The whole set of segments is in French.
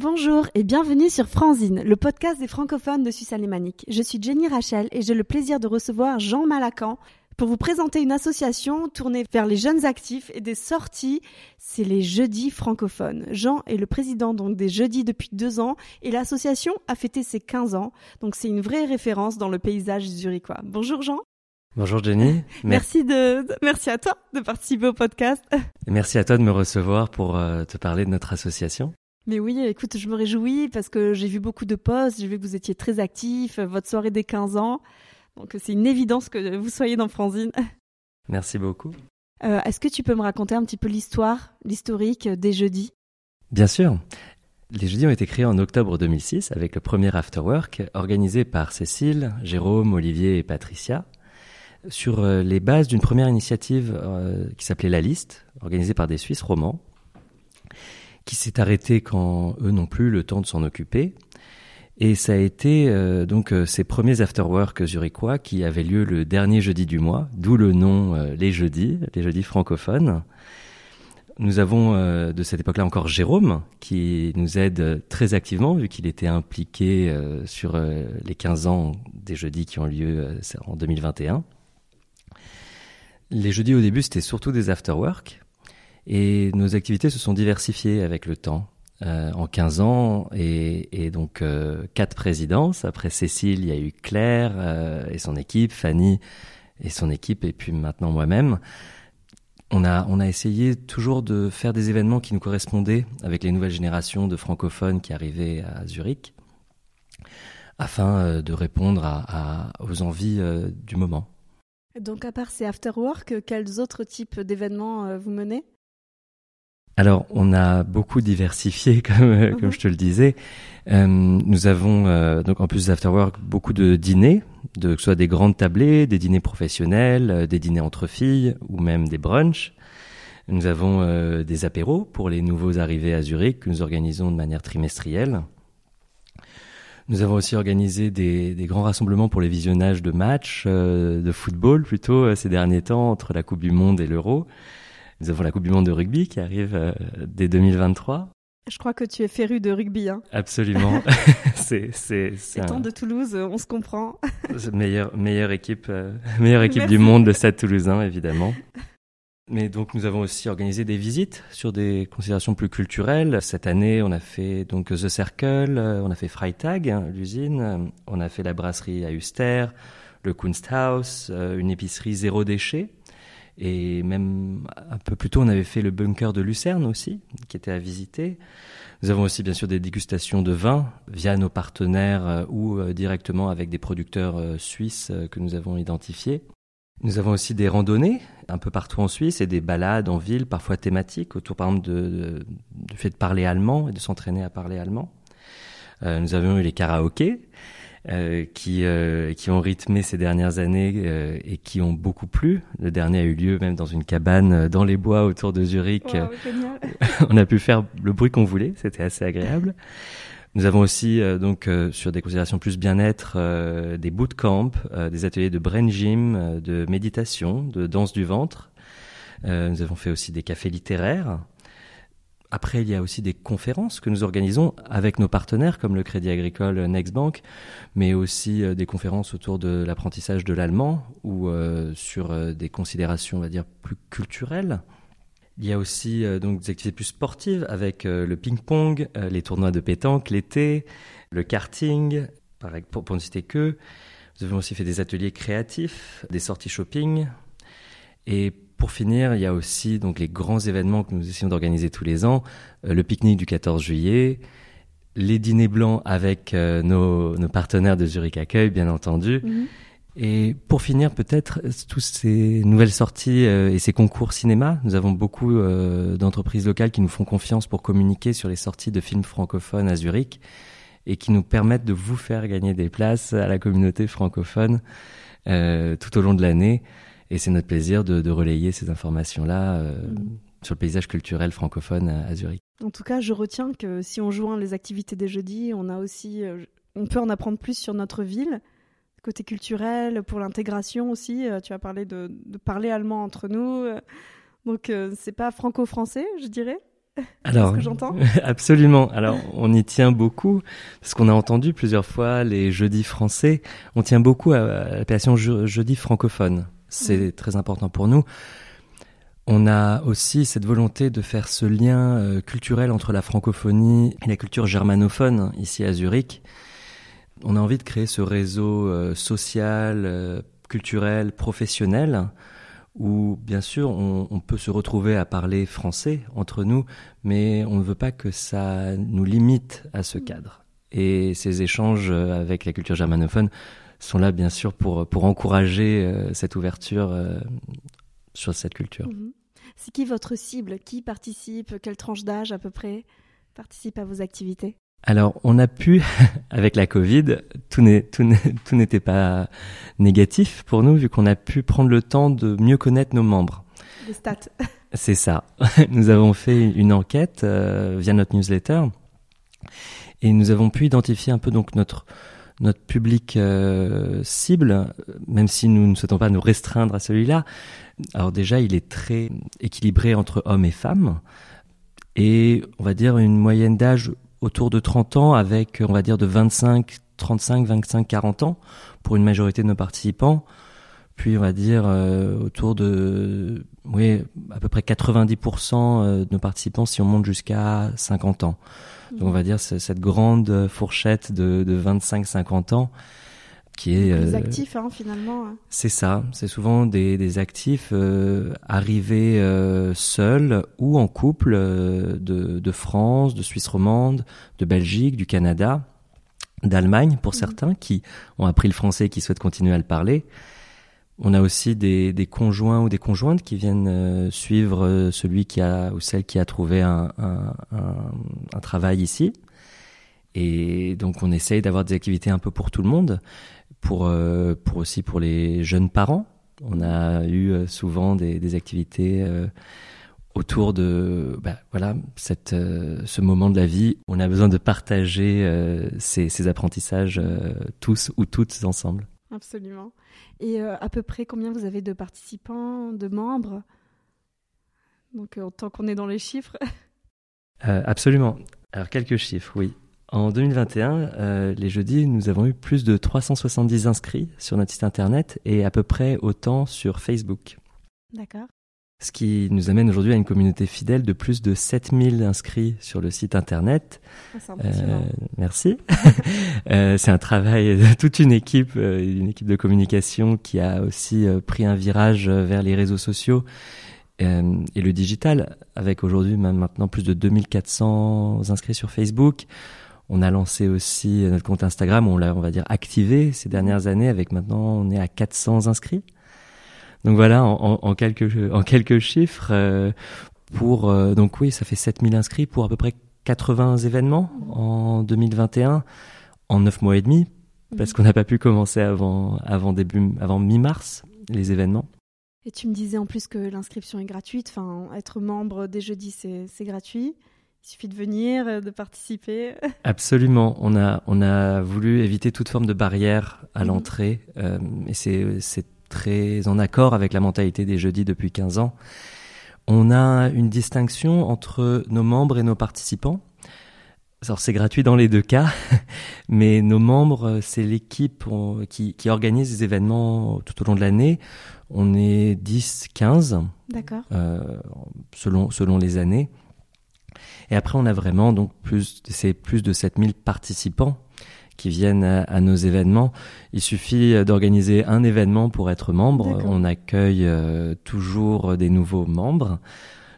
Bonjour et bienvenue sur Franzine, le podcast des francophones de Suisse alémanique. Je suis Jenny Rachel et j'ai le plaisir de recevoir Jean Malacan pour vous présenter une association tournée vers les jeunes actifs et des sorties. C'est les Jeudis francophones. Jean est le président donc des Jeudis depuis deux ans et l'association a fêté ses 15 ans. Donc c'est une vraie référence dans le paysage zurichois. Bonjour Jean. Bonjour Jenny. Merci de, merci à toi de participer au podcast. merci à toi de me recevoir pour euh, te parler de notre association. Mais oui, écoute, je me réjouis parce que j'ai vu beaucoup de posts, j'ai vu que vous étiez très actif, votre soirée des 15 ans. Donc c'est une évidence que vous soyez dans Franzine. Merci beaucoup. Euh, Est-ce que tu peux me raconter un petit peu l'histoire, l'historique des jeudis? Bien sûr. Les jeudis ont été créés en octobre 2006 avec le premier Afterwork organisé par Cécile, Jérôme, Olivier et Patricia sur euh, les bases d'une première initiative euh, qui s'appelait La Liste, organisée par des Suisses romans qui s'est arrêté quand eux n'ont plus le temps de s'en occuper. Et ça a été euh, donc euh, ces premiers afterwork zurichois qui avaient lieu le dernier jeudi du mois, d'où le nom euh, les jeudis, les jeudis francophones. Nous avons de cette époque-là encore Jérôme qui nous aide très activement vu qu'il était impliqué sur les 15 ans des jeudis qui ont lieu en 2021. Les jeudis au début c'était surtout des afterwork et nos activités se sont diversifiées avec le temps. Euh, en 15 ans et, donc euh, quatre présidences. Après Cécile, il y a eu Claire euh, et son équipe, Fanny et son équipe, et puis maintenant moi-même. On a, essayé toujours de faire des événements qui nous correspondaient avec les nouvelles générations de francophones qui arrivaient à Zurich, afin euh, de répondre aux envies du moment. Donc à part ces after-work, quels autres types d'événements vous menez? Alors, on a beaucoup diversifié, comme, comme je te le disais. Euh, nous avons, euh, donc en plus d'Afterwork, beaucoup de dîners, de, que ce soit des grandes tablées, des dîners professionnels, euh, des dîners entre filles ou même des brunchs. Nous avons euh, des apéros pour les nouveaux arrivés à Zurich que nous organisons de manière trimestrielle. Nous avons aussi organisé des, des grands rassemblements pour les visionnages de matchs euh, de football plutôt ces derniers temps entre la Coupe du Monde et l'Euro. Nous avons la Coupe du Monde de rugby qui arrive euh, dès 2023. Je crois que tu es féru de rugby. Hein. Absolument. c'est c'est Étant un... de Toulouse, on se comprend. meilleure meilleure équipe euh, meilleure équipe Merci. du monde de Stade Toulousain évidemment. Mais donc nous avons aussi organisé des visites sur des considérations plus culturelles. Cette année, on a fait donc The Circle, on a fait Freitag, hein, l'usine, on a fait la brasserie à Uster, le Kunsthaus, euh, une épicerie zéro déchet et même un peu plus tôt, on avait fait le bunker de Lucerne aussi, qui était à visiter. Nous avons aussi bien sûr des dégustations de vin via nos partenaires euh, ou euh, directement avec des producteurs euh, suisses que nous avons identifiés. Nous avons aussi des randonnées un peu partout en Suisse et des balades en ville, parfois thématiques, autour par exemple de, du fait de parler allemand et de s'entraîner à parler allemand. Nous avions eu les karaokés euh, qui, euh, qui ont rythmé ces dernières années euh, et qui ont beaucoup plu. Le dernier a eu lieu même dans une cabane euh, dans les bois autour de Zurich. Wow, on a pu faire le bruit qu'on voulait, c'était assez agréable. Nous avons aussi donc sur des considérations plus bien-être des bootcamps, des ateliers de brain gym, de méditation, de danse du ventre. nous avons fait aussi des cafés littéraires. Après, il y a aussi des conférences que nous organisons avec nos partenaires comme le Crédit Agricole Nextbank, mais aussi euh, des conférences autour de l'apprentissage de l'allemand ou euh, sur euh, des considérations, on va dire, plus culturelles. Il y a aussi donc des activités plus sportives avec le ping-pong, les tournois de pétanque l'été, le karting, pareil, pour, pour ne citer que. Nous avons aussi fait des ateliers créatifs, des sorties shopping et pour finir, il y a aussi donc les grands événements que nous essayons d'organiser tous les ans, euh, le pique-nique du 14 juillet, les dîners blancs avec euh, nos, nos, partenaires de Zurich Accueil, bien entendu. -hmm. Et pour finir, peut-être tous ces nouvelles sorties euh, et ces concours cinéma. Nous avons beaucoup d'entreprises locales qui nous font confiance pour communiquer sur les sorties de films francophones à Zurich et qui nous permettent de vous faire gagner des places à la communauté francophone tout au long de l'année. Et c'est notre plaisir de, de, relayer ces informations-là euh, mmh. sur le paysage culturel francophone à, à, Zurich. En tout cas, je retiens que si on joint les activités des jeudis, on a aussi, euh, on peut en apprendre plus sur notre ville, côté culturel, pour l'intégration aussi. Euh, tu as parlé de, de, parler allemand entre nous, donc c'est pas franco-français, je dirais. Alors, ce que j'entends absolument. Alors, on y tient beaucoup parce qu'on a entendu plusieurs fois les jeudis français. On tient beaucoup à, l'appellation jeudi francophone. C'est mhm. très important pour nous. On a aussi cette volonté de faire ce lien euh, culturel entre la francophonie et la culture germanophone ici à Zurich. On a envie de créer ce réseau euh, social, euh, culturel, professionnel, où bien sûr on, peut se retrouver à parler français entre nous, mais on ne veut pas que ça nous limite à ce cadre. Et ces échanges avec la culture germanophone sont là bien sûr pour, pour encourager cette ouverture sur cette culture. Mhm. C'est qui votre cible? Qui participe? Quelle tranche d'âge à peu près participe à vos activités? Alors, on a pu, avec la Covid, tout n'était pas négatif pour nous, vu qu'on a pu prendre le temps de mieux connaître nos membres. Les stats. C'est ça. Nous avons fait une enquête euh, via notre newsletter et nous avons pu identifier un peu donc notre notre public euh, cible, même si nous ne souhaitons pas nous restreindre à celui-là, alors déjà, il est très équilibré entre hommes et femmes, et on va dire une moyenne d'âge autour de 30 ans, avec on va dire de 25, 35, 25, 40 ans pour une majorité de nos participants, puis on va dire euh, autour de oui à peu près 90% euh, de nos participants si on monte jusqu'à 50 ans. Donc on va dire cette grande fourchette de, de 25-50 ans qui est euh, actifs hein, finalement. Hein. C'est ça, c'est souvent des, des actifs euh, arrivés euh, seuls ou en couple de, de, France, de Suisse romande, de Belgique, du Canada, d'Allemagne pour mhm. certains qui ont appris le français et qui souhaitent continuer à le parler. On a aussi des, des conjoints ou des conjointes qui viennent suivre celui qui a ou celle qui a trouvé un, un, un, travail ici. Et donc on essaye d'avoir des activités un peu pour tout le monde pour, euh, pour aussi pour les jeunes parents. On a eu euh, souvent des, des activités euh, autour de bah, voilà cette, ce moment de la vie. On a besoin de partager ces, ces, apprentissages tous ou toutes ensemble. Absolument. Et à peu près combien vous avez de participants, de membres? Donc tant qu'on est dans les chiffres. absolument. Alors quelques chiffres, oui. En 2021, euh, les jeudis, nous avons eu plus de 370 inscrits sur notre site internet et à peu près autant sur Facebook. D'accord. Ce qui nous amène aujourd'hui à une communauté fidèle de plus de 7000 inscrits sur le site internet. Ah, euh, merci. euh, c'est un travail de toute une équipe, euh, une équipe de communication qui a aussi pris un virage vers les réseaux sociaux et le digital, avec aujourd'hui maintenant plus de 2400 inscrits sur Facebook. On a lancé aussi notre compte Instagram, on l'a, on va dire, activé ces dernières années avec maintenant, on est à 400 inscrits. Donc voilà, en, quelques, en quelques chiffres, euh, pour, euh, donc oui, ça fait 7000 inscrits pour à peu près 80 événements en 2021, en 9 mois et demi, parce qu'on n'a pas pu commencer avant, avant début, avant mi-mars, les événements. Et tu me disais en plus que l'inscription est gratuite, enfin, être membre des jeudis, c'est gratuit. Il suffit de venir, euh, de participer. Absolument. On a, on a voulu éviter toute forme de barrière à mhm. l'entrée. Euh, et c'est très en accord avec la mentalité des jeudis depuis 15 ans. On a une distinction entre nos membres et nos participants. Alors c'est gratuit dans les deux cas, mais nos membres, c'est l'équipe qui, qui, organise les événements tout au long de l'année. On est 10, 15, euh, selon, selon les années. Et après, on a vraiment donc plus, c'est plus de 7000 participants qui viennent à, nos événements. Il suffit euh, d'organiser un événement pour être membre. On accueille euh, toujours des nouveaux membres.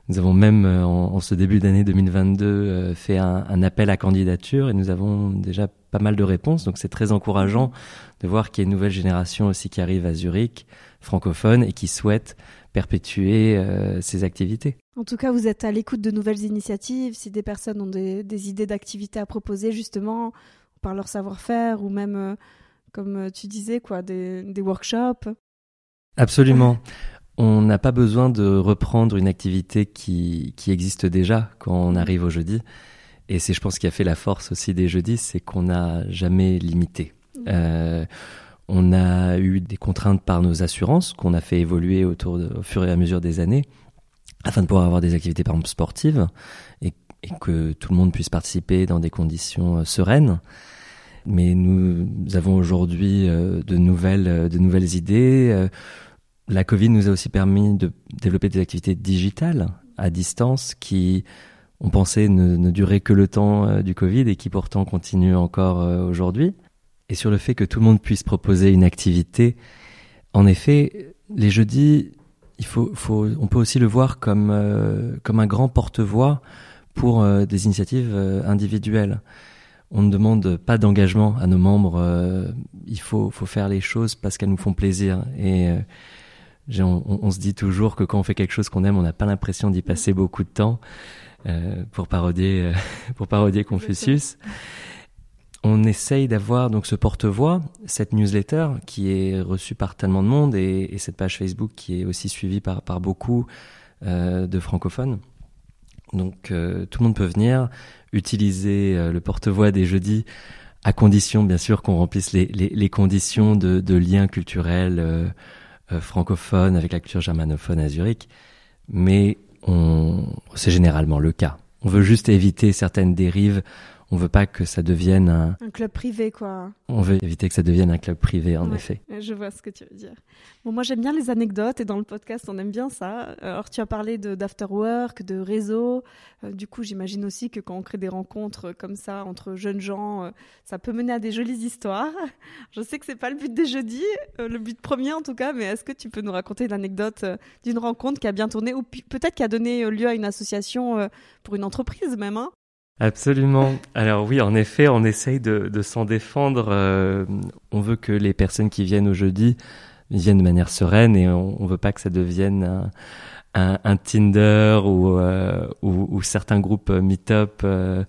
Nous avons même, euh, en, ce début d'année 2022, fait un, un, appel à candidature et nous avons déjà pas mal de réponses. Donc c'est très encourageant de voir qu'il y a une nouvelle génération aussi qui arrive à Zurich, francophone, et qui souhaite perpétuer euh, ces activités. En tout cas, vous êtes à l'écoute de nouvelles initiatives. Si des personnes ont des, idées d'activités à proposer, justement, par leur savoir-faire ou même, euh, comme euh, tu disais, quoi, des, workshops. Absolument. on n'a pas besoin de reprendre une activité qui, qui existe déjà quand on arrive au jeudi. Et c'est, je pense, ce qui a fait la force aussi des jeudis, c'est qu'on n'a jamais limité. Mmh. On a eu des contraintes par nos assurances qu'on a fait évoluer autour au fur et à mesure des années. afin de pouvoir avoir des activités par exemple sportives et, que tout le monde puisse participer dans des conditions sereines. Mais nous avons aujourd'hui de nouvelles, de nouvelles idées. La Covid nous a aussi permis de développer des activités digitales à distance qui on pensait ne, ne durer que le temps euh, du Covid et qui pourtant continue encore euh, aujourd'hui. Et sur le fait que tout le monde puisse proposer une activité, en effet, les jeudis, il faut, on peut aussi le voir comme, euh, comme un grand porte-voix pour des initiatives individuelles. On ne demande pas d'engagement à nos membres. il faut, faut faire les choses parce qu'elles nous font plaisir. Et on, on, se dit toujours que quand on fait quelque chose qu'on aime, on n'a pas l'impression d'y passer beaucoup de temps. Euh, pour parodier euh, pour parodier Confucius. On essaye d'avoir donc ce porte-voix, cette newsletter qui est reçue par tellement de monde et, et cette page Facebook qui est aussi suivie par par beaucoup euh, de francophones. Donc euh, tout le monde peut venir utiliser le porte-voix des jeudis à condition bien sûr qu'on remplisse les, conditions de, de liens culturels francophones avec la culture germanophone à Zurich. Mais c'est généralement le cas. On veut juste éviter certaines dérives on veut pas que ça devienne un... un club privé, quoi. On veut éviter que ça devienne un club privé, en effet. Je vois ce que tu veux dire. Bon, moi j'aime bien les anecdotes et dans le podcast on aime bien ça. Alors tu as parlé de d'afterwork, de réseau. Euh, du coup, j'imagine aussi que quand on crée des rencontres comme ça entre jeunes gens, euh, ça peut mener à des jolies histoires. Je sais que c'est pas le but des jeudis, euh, le but premier en tout cas, mais est-ce que tu peux nous raconter l'anecdote d'une rencontre qui a bien tourné ou peut-être qui a donné lieu à une association pour une entreprise même hein? Absolument. Alors oui, en effet, on essaye de, de s'en défendre. Euh, on veut que les personnes qui viennent au jeudi viennent de manière sereine et on, on veut pas que ça devienne un, un, un Tinder ou, euh, ou, ou, certains groupes Meetup euh,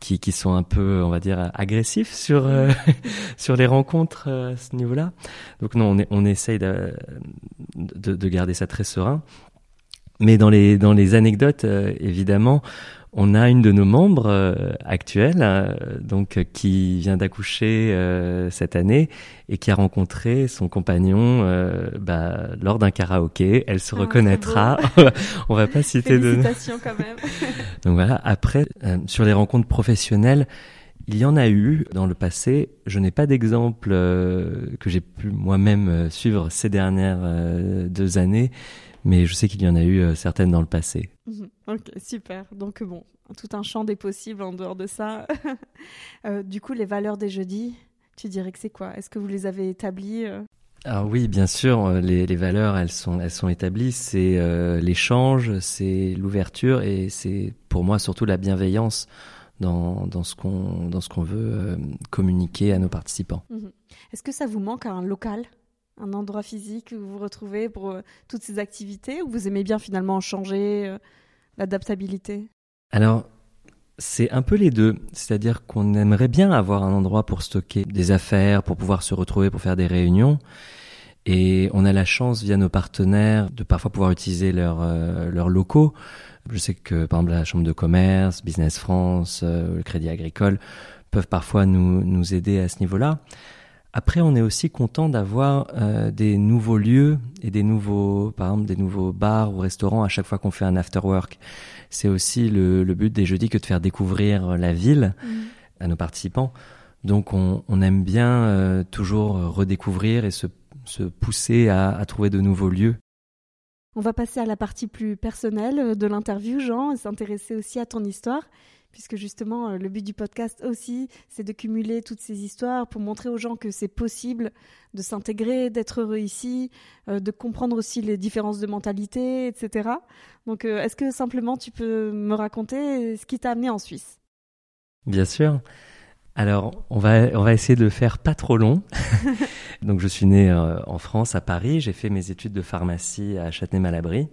qui, qui sont un peu, on va dire, agressifs sur sur les rencontres à ce niveau-là. Donc non, on, on essaye de, de, de, garder ça très serein. Mais dans les dans les anecdotes, évidemment, on a une de nos membres euh, actuelles, euh, donc euh, qui vient d'accoucher cette année et qui a rencontré son compagnon bah, lors d'un karaoké. Elle se ah, reconnaîtra. on va pas citer de. quand même. donc voilà. Après, sur les rencontres professionnelles. Il y en a eu dans le passé. Je n'ai pas d'exemple que j'ai pu moi-même suivre ces dernières deux années, mais je sais qu'il y en a eu euh, certaines dans le passé. Mhm. Ok, super. Donc bon, tout un champ des possibles en dehors de ça. euh, du coup, les valeurs des jeudis, tu dirais que c'est quoi? Est-ce que vous les avez établies euh? Ah oui, bien sûr, euh, les, les, valeurs, elles sont, elles sont établies. C'est euh, l'échange, c'est l'ouverture et c'est pour moi surtout la bienveillance dans, dans ce qu'on dans ce qu'on veut communiquer à nos participants. Mhm. Est-ce que ça vous manque un local? Un endroit physique où vous vous retrouvez pour euh, toutes ces activités ou vous aimez bien finalement changer euh, l'adaptabilité? Alors, c'est un peu les deux. C'est-à-dire qu'on aimerait bien avoir un endroit pour stocker des affaires, pour pouvoir se retrouver, pour faire des réunions. Et on a la chance, via nos partenaires, de parfois pouvoir utiliser leurs euh, locaux. Je sais que, par exemple, la Chambre de commerce, Business France, le Crédit Agricole peuvent parfois nous aider à ce niveau-là. Après, on est aussi content d'avoir euh, des nouveaux lieux et des nouveaux, par exemple, des nouveaux bars ou restaurants à chaque fois qu'on fait un after work. C'est aussi le, le, but des jeudis que de faire découvrir la ville mmh. à nos participants. Donc, on, on aime bien euh, toujours redécouvrir et se, se pousser à, à trouver de nouveaux lieux. On va passer à la partie plus personnelle de l'interview, Jean, et s'intéresser aussi à ton histoire puisque justement euh, le but du podcast aussi, c'est de cumuler toutes ces histoires pour montrer aux gens que c'est possible de s'intégrer, d'être heureux ici, euh, de comprendre aussi les différences de mentalité, etc. Donc euh, est-ce que simplement tu peux me raconter ce qui t'a amené en Suisse? Bien sûr. Alors, on va, on va essayer de le faire pas trop long. Donc, je suis né en France, à Paris. J'ai fait mes études de pharmacie à Châtenay-Malabry.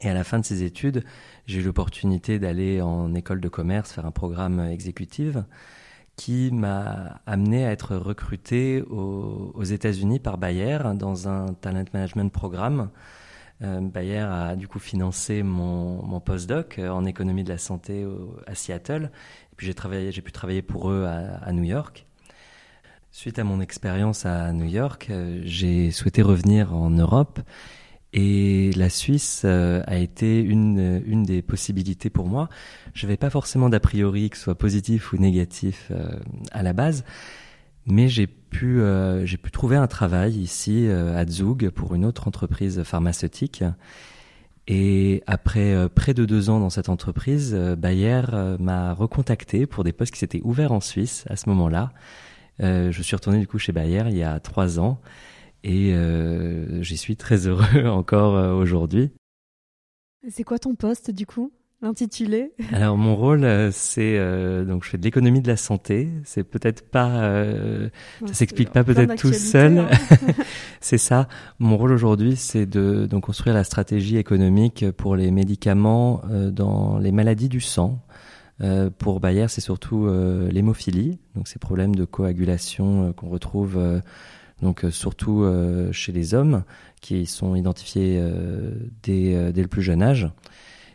Et à la fin de ces études, j'ai eu l'opportunité d'aller en école de commerce faire un programme exécutif qui m'a amené à être recruté aux, États-Unis par Bayer dans un talent management programme. Euh, Bayer a du coup financé mon, mon postdoc en économie de la santé à Seattle. Et puis j'ai travaillé, j'ai pu travailler pour eux à, New York. Suite à mon expérience à New York, euh, j'ai souhaité revenir en Europe Et la Suisse euh, a été une, une des possibilités pour moi. Je n'avais pas forcément d'a priori que ce soit positif ou négatif euh, à la base, mais j'ai pu, euh, j'ai pu trouver un travail ici à Zug pour une autre entreprise pharmaceutique. Et après près de deux ans dans cette entreprise, Bayer m'a recontacté pour des postes qui s'étaient ouverts en Suisse à ce moment-là. je suis retourné du coup chez Bayer il y a trois ans et euh, j'y suis très heureux encore euh, aujourd'hui. C'est quoi ton poste du coup? L'intitulé? Alors mon rôle, euh, c'est donc je fais de l'économie de la santé. C'est peut-être pas, ça s'explique pas peut-être tout seul. Hein. c'est ça. Mon rôle aujourd'hui, c'est de donc construire la stratégie économique pour les médicaments dans les maladies du sang. pour Bayer, c'est surtout l'hémophilie, donc ces problèmes de coagulation qu'on retrouve donc euh, surtout euh, chez les hommes qui sont identifiés euh, dès, dès, le plus jeune âge.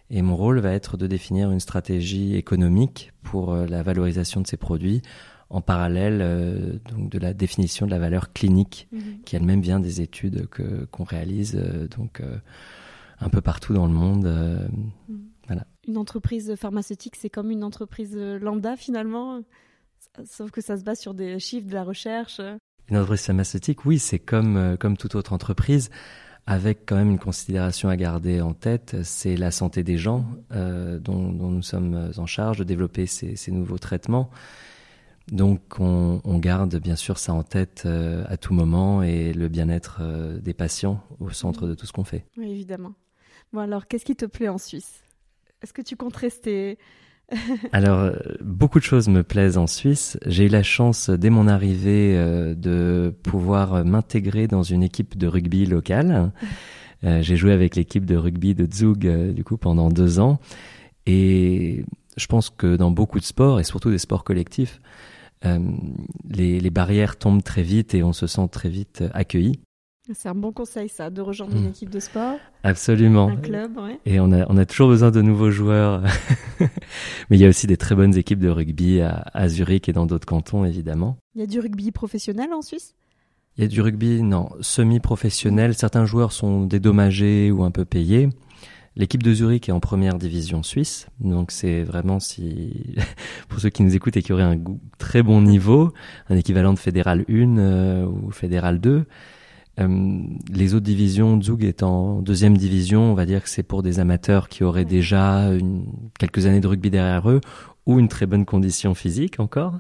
Et mon rôle va être de définir une stratégie économique pour la valorisation de ces produits en parallèle donc de la définition de la valeur clinique mhm. qui elle-même vient des études que qu'on réalise donc un peu partout dans le monde. Mhm. Voilà. Une entreprise pharmaceutique, c'est comme une entreprise lambda finalement, sauf que ça se base sur des chiffres de la recherche. Une entreprise pharmaceutique, oui, c'est comme, euh, comme toute autre entreprise, avec quand même une considération à garder en tête, c'est la santé des gens euh, dont, nous sommes en charge de développer ces, nouveaux traitements. Donc on, garde bien sûr ça en tête euh, à tout moment et le bien-être des patients au centre de tout ce qu'on fait. Oui, évidemment. Bon alors, qu'est-ce qui te plaît en Suisse? Est-ce que tu comptes rester Alors, euh, beaucoup de choses me plaisent en Suisse. J'ai eu la chance, dès mon arrivée, euh, de pouvoir m'intégrer dans une équipe de rugby locale. Euh, j'ai joué avec l'équipe de rugby de Zug, du coup, pendant deux ans. Et je pense que dans beaucoup de sports, et surtout des sports collectifs, les barrières tombent très vite et on se sent très vite accueilli. C'est un bon conseil, ça, de rejoindre une hmm. équipe de sport. Absolument. Un club, ouais. Et on a, on a toujours besoin de nouveaux joueurs. Mais il y a aussi des très bonnes équipes de rugby à, à Zurich et dans d'autres cantons, évidemment. Il y a du rugby professionnel en Suisse? Il y a du rugby, non, semi-professionnel. Certains joueurs sont dédommagés ou un peu payés. L'équipe de Zurich est en première division suisse, donc c'est vraiment si pour ceux qui nous écoutent et qui auraient un très bon niveau, un équivalent de fédéral 1 euh, ou fédéral 2, euh, les autres divisions, Zug est en deuxième division, on va dire que c'est pour des amateurs qui auraient déjà une, quelques années de rugby derrière eux ou une très bonne condition physique encore.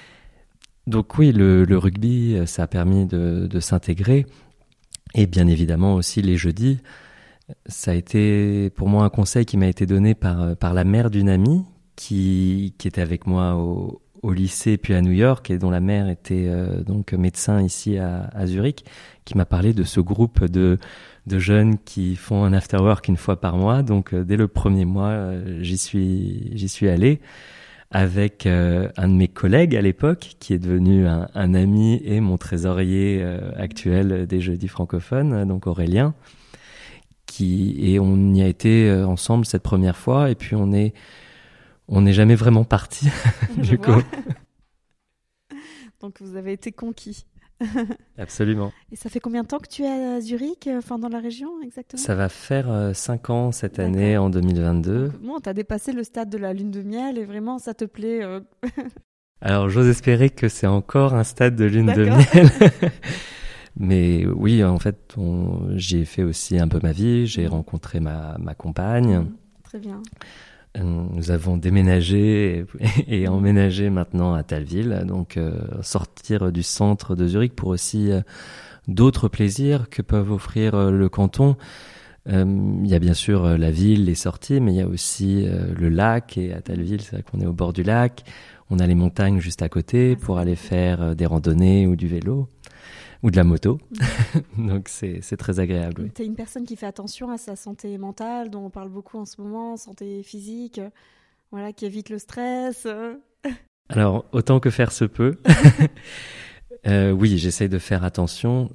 Donc oui, le, le, rugby, ça a permis de, de s'intégrer. Et bien évidemment aussi les jeudis, ça a été pour moi un conseil qui m'a été donné par, par la mère d'une amie qui, qui était avec moi au, au lycée puis à New York et dont la mère était euh, donc médecin ici à, à Zurich, qui m'a parlé de ce groupe de, de jeunes qui font un after work une fois par mois. Donc euh, dès le premier mois, euh, j'y suis j'y suis allé avec un de mes collègues à l'époque, qui est devenu un, un, ami et mon trésorier actuel des Jeudis francophones, donc Aurélien. Qui, et on y a été ensemble cette première fois et puis on est on n'est jamais vraiment parti du coup. Donc vous avez été conquis. Absolument. Et ça fait combien de temps que tu es à Zurich, euh, enfin dans la région exactement? Ça va faire 5 euh, ans cette année, en 2022. Donc, bon, tu as dépassé le stade de la lune de miel et vraiment ça te plaît euh, Alors j'ose espérer que c'est encore un stade de lune de miel. Mais oui, en fait, j'y ai fait aussi un peu ma vie. J'ai mmh. rencontré ma, ma compagne. Mmh. Très bien. Euh, nous avons déménagé et, emménagé maintenant à Talville, donc euh, sortir du centre de Zurich pour aussi euh, d'autres plaisirs que peuvent offrir le canton. Il y a bien sûr la ville, les sorties, mais il y a aussi le lac et à Talville, c'est vrai qu'on est au bord du lac. On a les montagnes juste à côté pour aller faire des randonnées ou du vélo ou de la moto. Donc c'est très agréable. Tu es une personne qui fait attention à sa santé mentale, dont on parle beaucoup en ce moment, santé physique, voilà, qui évite le stress. Alors, autant que faire se peut. euh, oui, j'essaye de faire attention.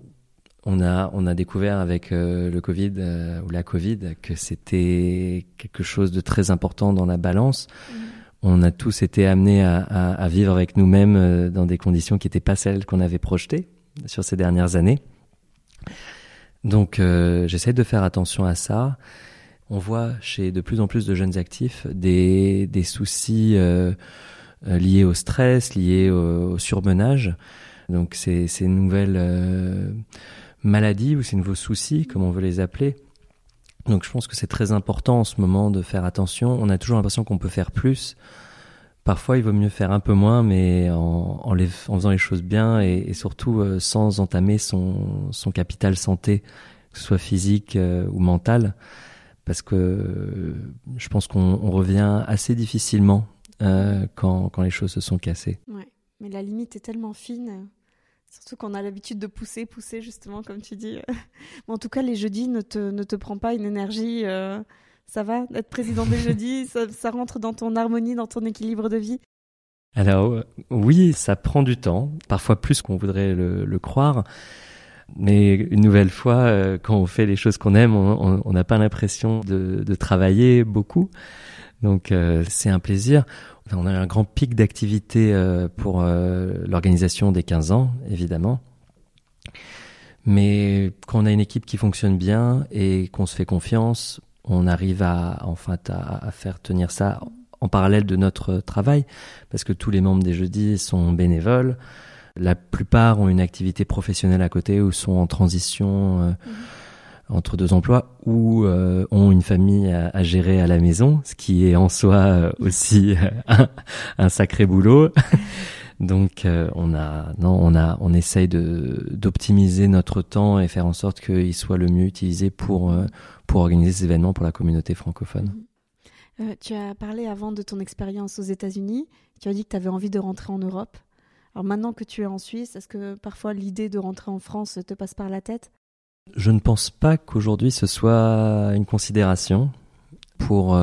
On a, on a découvert avec euh, le Covid euh, ou la Covid que c'était quelque chose de très important dans la balance. Mm. On a tous été amenés à, à, à vivre avec nous-mêmes dans des conditions qui n'étaient pas celles qu'on avait projetées sur ces dernières années. Donc euh, j'essaie de faire attention à ça. On voit chez de plus en plus de jeunes actifs des, des soucis euh, euh liés au stress, liés au, surmenage. Donc c'est ces nouvelles euh, maladies ou ces nouveaux soucis, comme on veut les appeler. Donc je pense que c'est très important en ce moment de faire attention. On a toujours l'impression qu'on peut faire plus. Parfois, il vaut mieux faire un peu moins, mais en, faisant les choses bien et, surtout euh, sans entamer son, capital santé, que ce soit physique euh, ou mental, parce que euh, je pense qu'on revient assez difficilement quand, les choses se sont cassées. Ouais, mais la limite est tellement fine. Surtout qu'on a l'habitude de pousser, pousser, justement, comme tu dis. en tout cas, les jeudis ne te, ne te prend pas une énergie ça va Être président des jeudis, ça, rentre dans ton harmonie, dans ton équilibre de vie? Alors euh, oui, ça prend du temps, parfois plus qu'on voudrait le, croire. Mais une nouvelle fois, euh, quand on fait les choses qu'on aime, on n'a pas l'impression de, travailler beaucoup. Donc euh, c'est un plaisir. On a un grand pic d'activité pour l'organisation des 15 ans, évidemment. Mais quand on a une équipe qui fonctionne bien et qu'on se fait confiance, on arrive à, enfin, à, à, faire tenir ça en parallèle de notre travail, parce que tous les membres des jeudis sont bénévoles. La plupart ont une activité professionnelle à côté ou sont en transition euh, mmh. entre deux emplois ou euh, ont une famille à, à, gérer à la maison, ce qui est en soi euh, aussi un, un, sacré boulot. Donc euh, on a non on a on essaye de d'optimiser notre temps et faire en sorte qu'il soit le mieux utilisé pour euh, pour organiser ces événements pour la communauté francophone. Euh, tu as parlé avant de ton expérience aux États-Unis. Tu as dit que tu avais envie de rentrer en Europe. Alors maintenant que tu es en Suisse, est-ce que parfois l'idée de rentrer en France te passe par la tête? Je ne pense pas qu'aujourd'hui ce soit une considération pour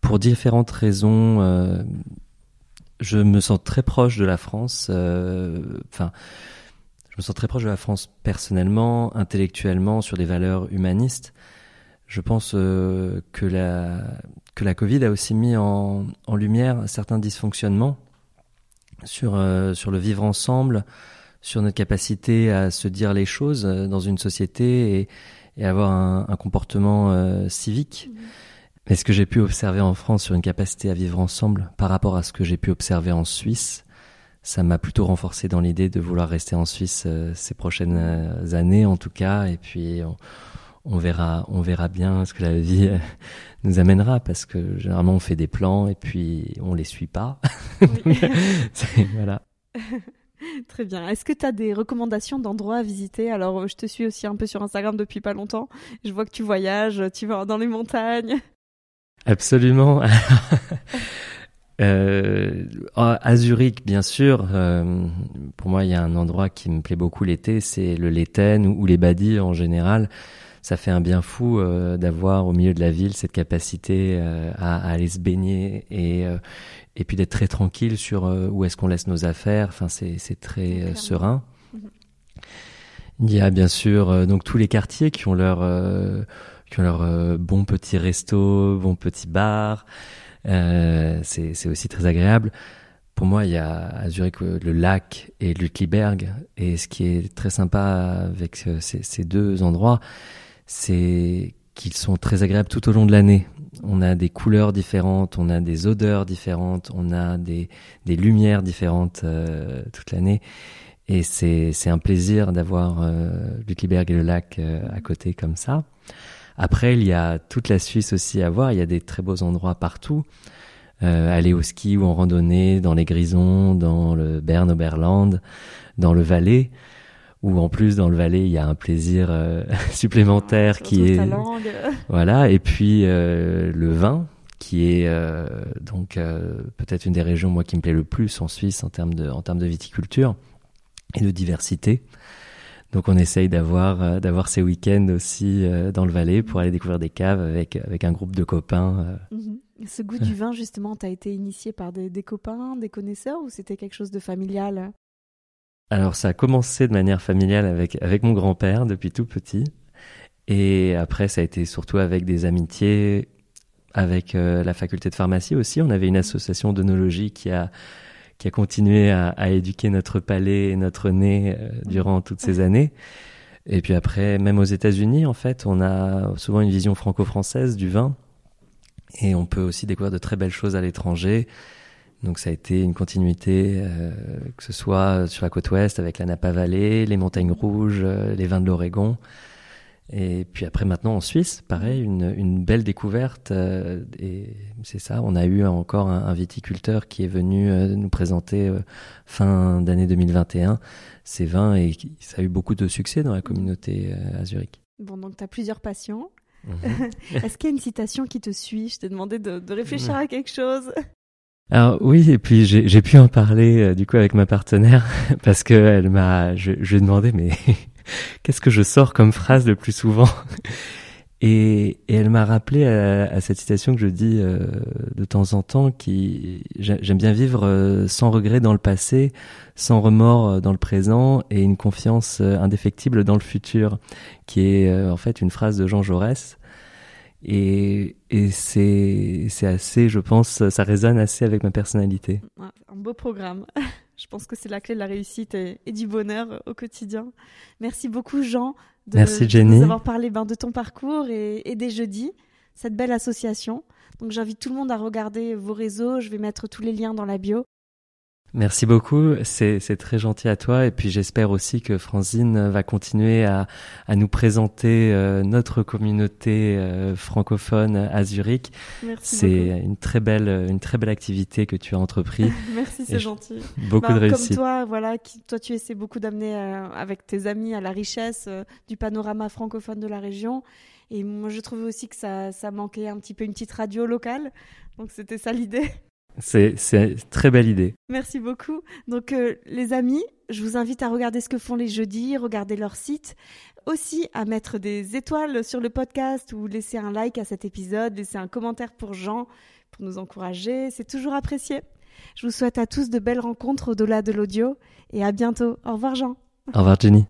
pour différentes raisons. Je me sens très proche de la France. Euh, enfin, je me sens très proche de la France personnellement, intellectuellement, sur des valeurs humanistes. Je pense euh, que la que la Covid a aussi mis en, en lumière certains dysfonctionnements sur euh, sur le vivre ensemble, sur notre capacité à se dire les choses dans une société et, avoir un, comportement civique. Mmh. Mais ce que j'ai pu observer en France sur une capacité à vivre ensemble par rapport à ce que j'ai pu observer en Suisse, ça m'a plutôt renforcé dans l'idée de vouloir rester en Suisse euh, ces prochaines euh, années en tout cas. Et puis on, on, verra, on verra bien ce que la vie euh, nous amènera parce que généralement on fait des plans et puis on les suit pas. Oui. voilà. Très bien. Est-ce que tu as des recommandations d'endroits à visiter? Alors, je te suis aussi un peu sur Instagram depuis pas longtemps. Je vois que tu voyages, tu vas dans les montagnes. Absolument. euh, à Zurich, bien sûr. Euh, pour moi, il y a un endroit qui me plaît beaucoup l'été, c'est le Letten ou, ou, les Badis en général. Ça fait un bien fou euh, d'avoir au milieu de la ville cette capacité euh, à, à, aller se baigner et et puis d'être très tranquille sur où est-ce qu'on laisse nos affaires. Enfin, c'est très serein. -hmm. Il y a bien sûr donc tous les quartiers qui ont leur qui ont leur euh, bon petit resto, bon petit bar. Euh, c'est aussi très agréable. Pour moi, il y a à Zurich le lac et Lutliberg. Et ce qui est très sympa avec euh, ces, ces deux endroits, c'est qu'ils sont très agréables tout au long de l'année. On a des couleurs différentes, on a des odeurs différentes, on a des, des lumières différentes euh, toute l'année. Et c'est un plaisir d'avoir euh, Lutliberg et le lac euh, à côté comme ça. Après, il y a toute la Suisse aussi à voir. Il y a des très beaux endroits partout. Euh, aller au ski ou en randonnée dans les Grisons, dans le Bern Oberland, dans le Valais, où en plus dans le Valais il y a un plaisir euh, supplémentaire ah, qui est langue. voilà et puis euh, le vin qui est euh, donc euh, peut-être une des régions moi qui me plaît le plus en Suisse en termes de en termes de viticulture et de diversité. Donc on essaye d'avoir euh, d'avoir ces week-ends aussi euh, dans le Valais pour aller découvrir des caves avec avec un groupe de copains. Mm -hmm. Ce goût du vin justement, t'as été initié par des, des copains, des connaisseurs ou c'était quelque chose de familial? Alors ça a commencé de manière familiale avec avec mon grand-père depuis tout petit et après ça a été surtout avec des amitiés avec euh, la faculté de pharmacie aussi. On avait une association d'onologie qui a qui a continué à, à, éduquer notre palais et notre nez euh, durant toutes ces années. Et puis après, même aux États-Unis, en fait, on a souvent une vision franco-française du vin. Et on peut aussi découvrir de très belles choses à l'étranger. Donc ça a été une continuité, euh, que ce soit sur la côte ouest avec la Napa Valley, les montagnes rouges, euh, les vins de l'Oregon. Et puis après maintenant en Suisse, pareil, une, une belle découverte. Euh, et c'est ça, on a eu encore un, un viticulteur qui est venu euh, nous présenter euh, fin d'année 2021 ses vins et ça a eu beaucoup de succès dans la communauté à Zurich. Bon, donc tu as plusieurs passions. Mhm. Est-ce qu'il y a une citation qui te suit? Je t'ai demandé de, de réfléchir à quelque chose. Alors oui, et puis j'ai pu en parler du coup avec ma partenaire parce que elle m'a, je, je lui ai demandé mais qu'est-ce que je sors comme phrase le plus souvent et, elle m'a rappelé à, à, cette citation que je dis euh, de temps en temps, qui j'aime bien vivre euh, sans regret dans le passé, sans remords euh, dans le présent et une confiance euh, indéfectible dans le futur, qui est euh, en fait une phrase de Jean Jaurès. Et, et c'est assez, je pense, ça résonne assez avec ma personnalité. Un beau programme. Je pense que c'est la clé de la réussite et, et, du bonheur au quotidien. Merci beaucoup Jean de, Merci Jenny. de nous avoir parlé ben, de ton parcours et, et, des jeudis, cette belle association. Donc j'invite tout le monde à regarder vos réseaux, je vais mettre tous les liens dans la bio. Merci beaucoup, c'est très gentil à toi et puis j'espère aussi que Franzine va continuer à, à nous présenter euh, notre communauté euh, francophone à Zurich. C'est une très belle une très belle activité que tu as entrepris. Merci, c'est gentil. Beaucoup bah, de réussite. Comme toi, voilà, qui, toi tu essaies beaucoup d'amener euh, avec tes amis à la richesse du panorama francophone de la région. Et moi, je trouvais aussi que ça, ça manquait un petit peu une petite radio locale. Donc c'était ça l'idée. C'est une très belle idée. Merci beaucoup. Donc, euh, les amis, je vous invite à regarder ce que font les jeudis, regarder leur site, aussi à mettre des étoiles sur le podcast ou laisser un like à cet épisode, laisser un commentaire pour Jean, pour nous encourager. C'est toujours apprécié. Je vous souhaite à tous de belles rencontres au-delà de l'audio et à bientôt. Au revoir, Jean. Au revoir, Jenny.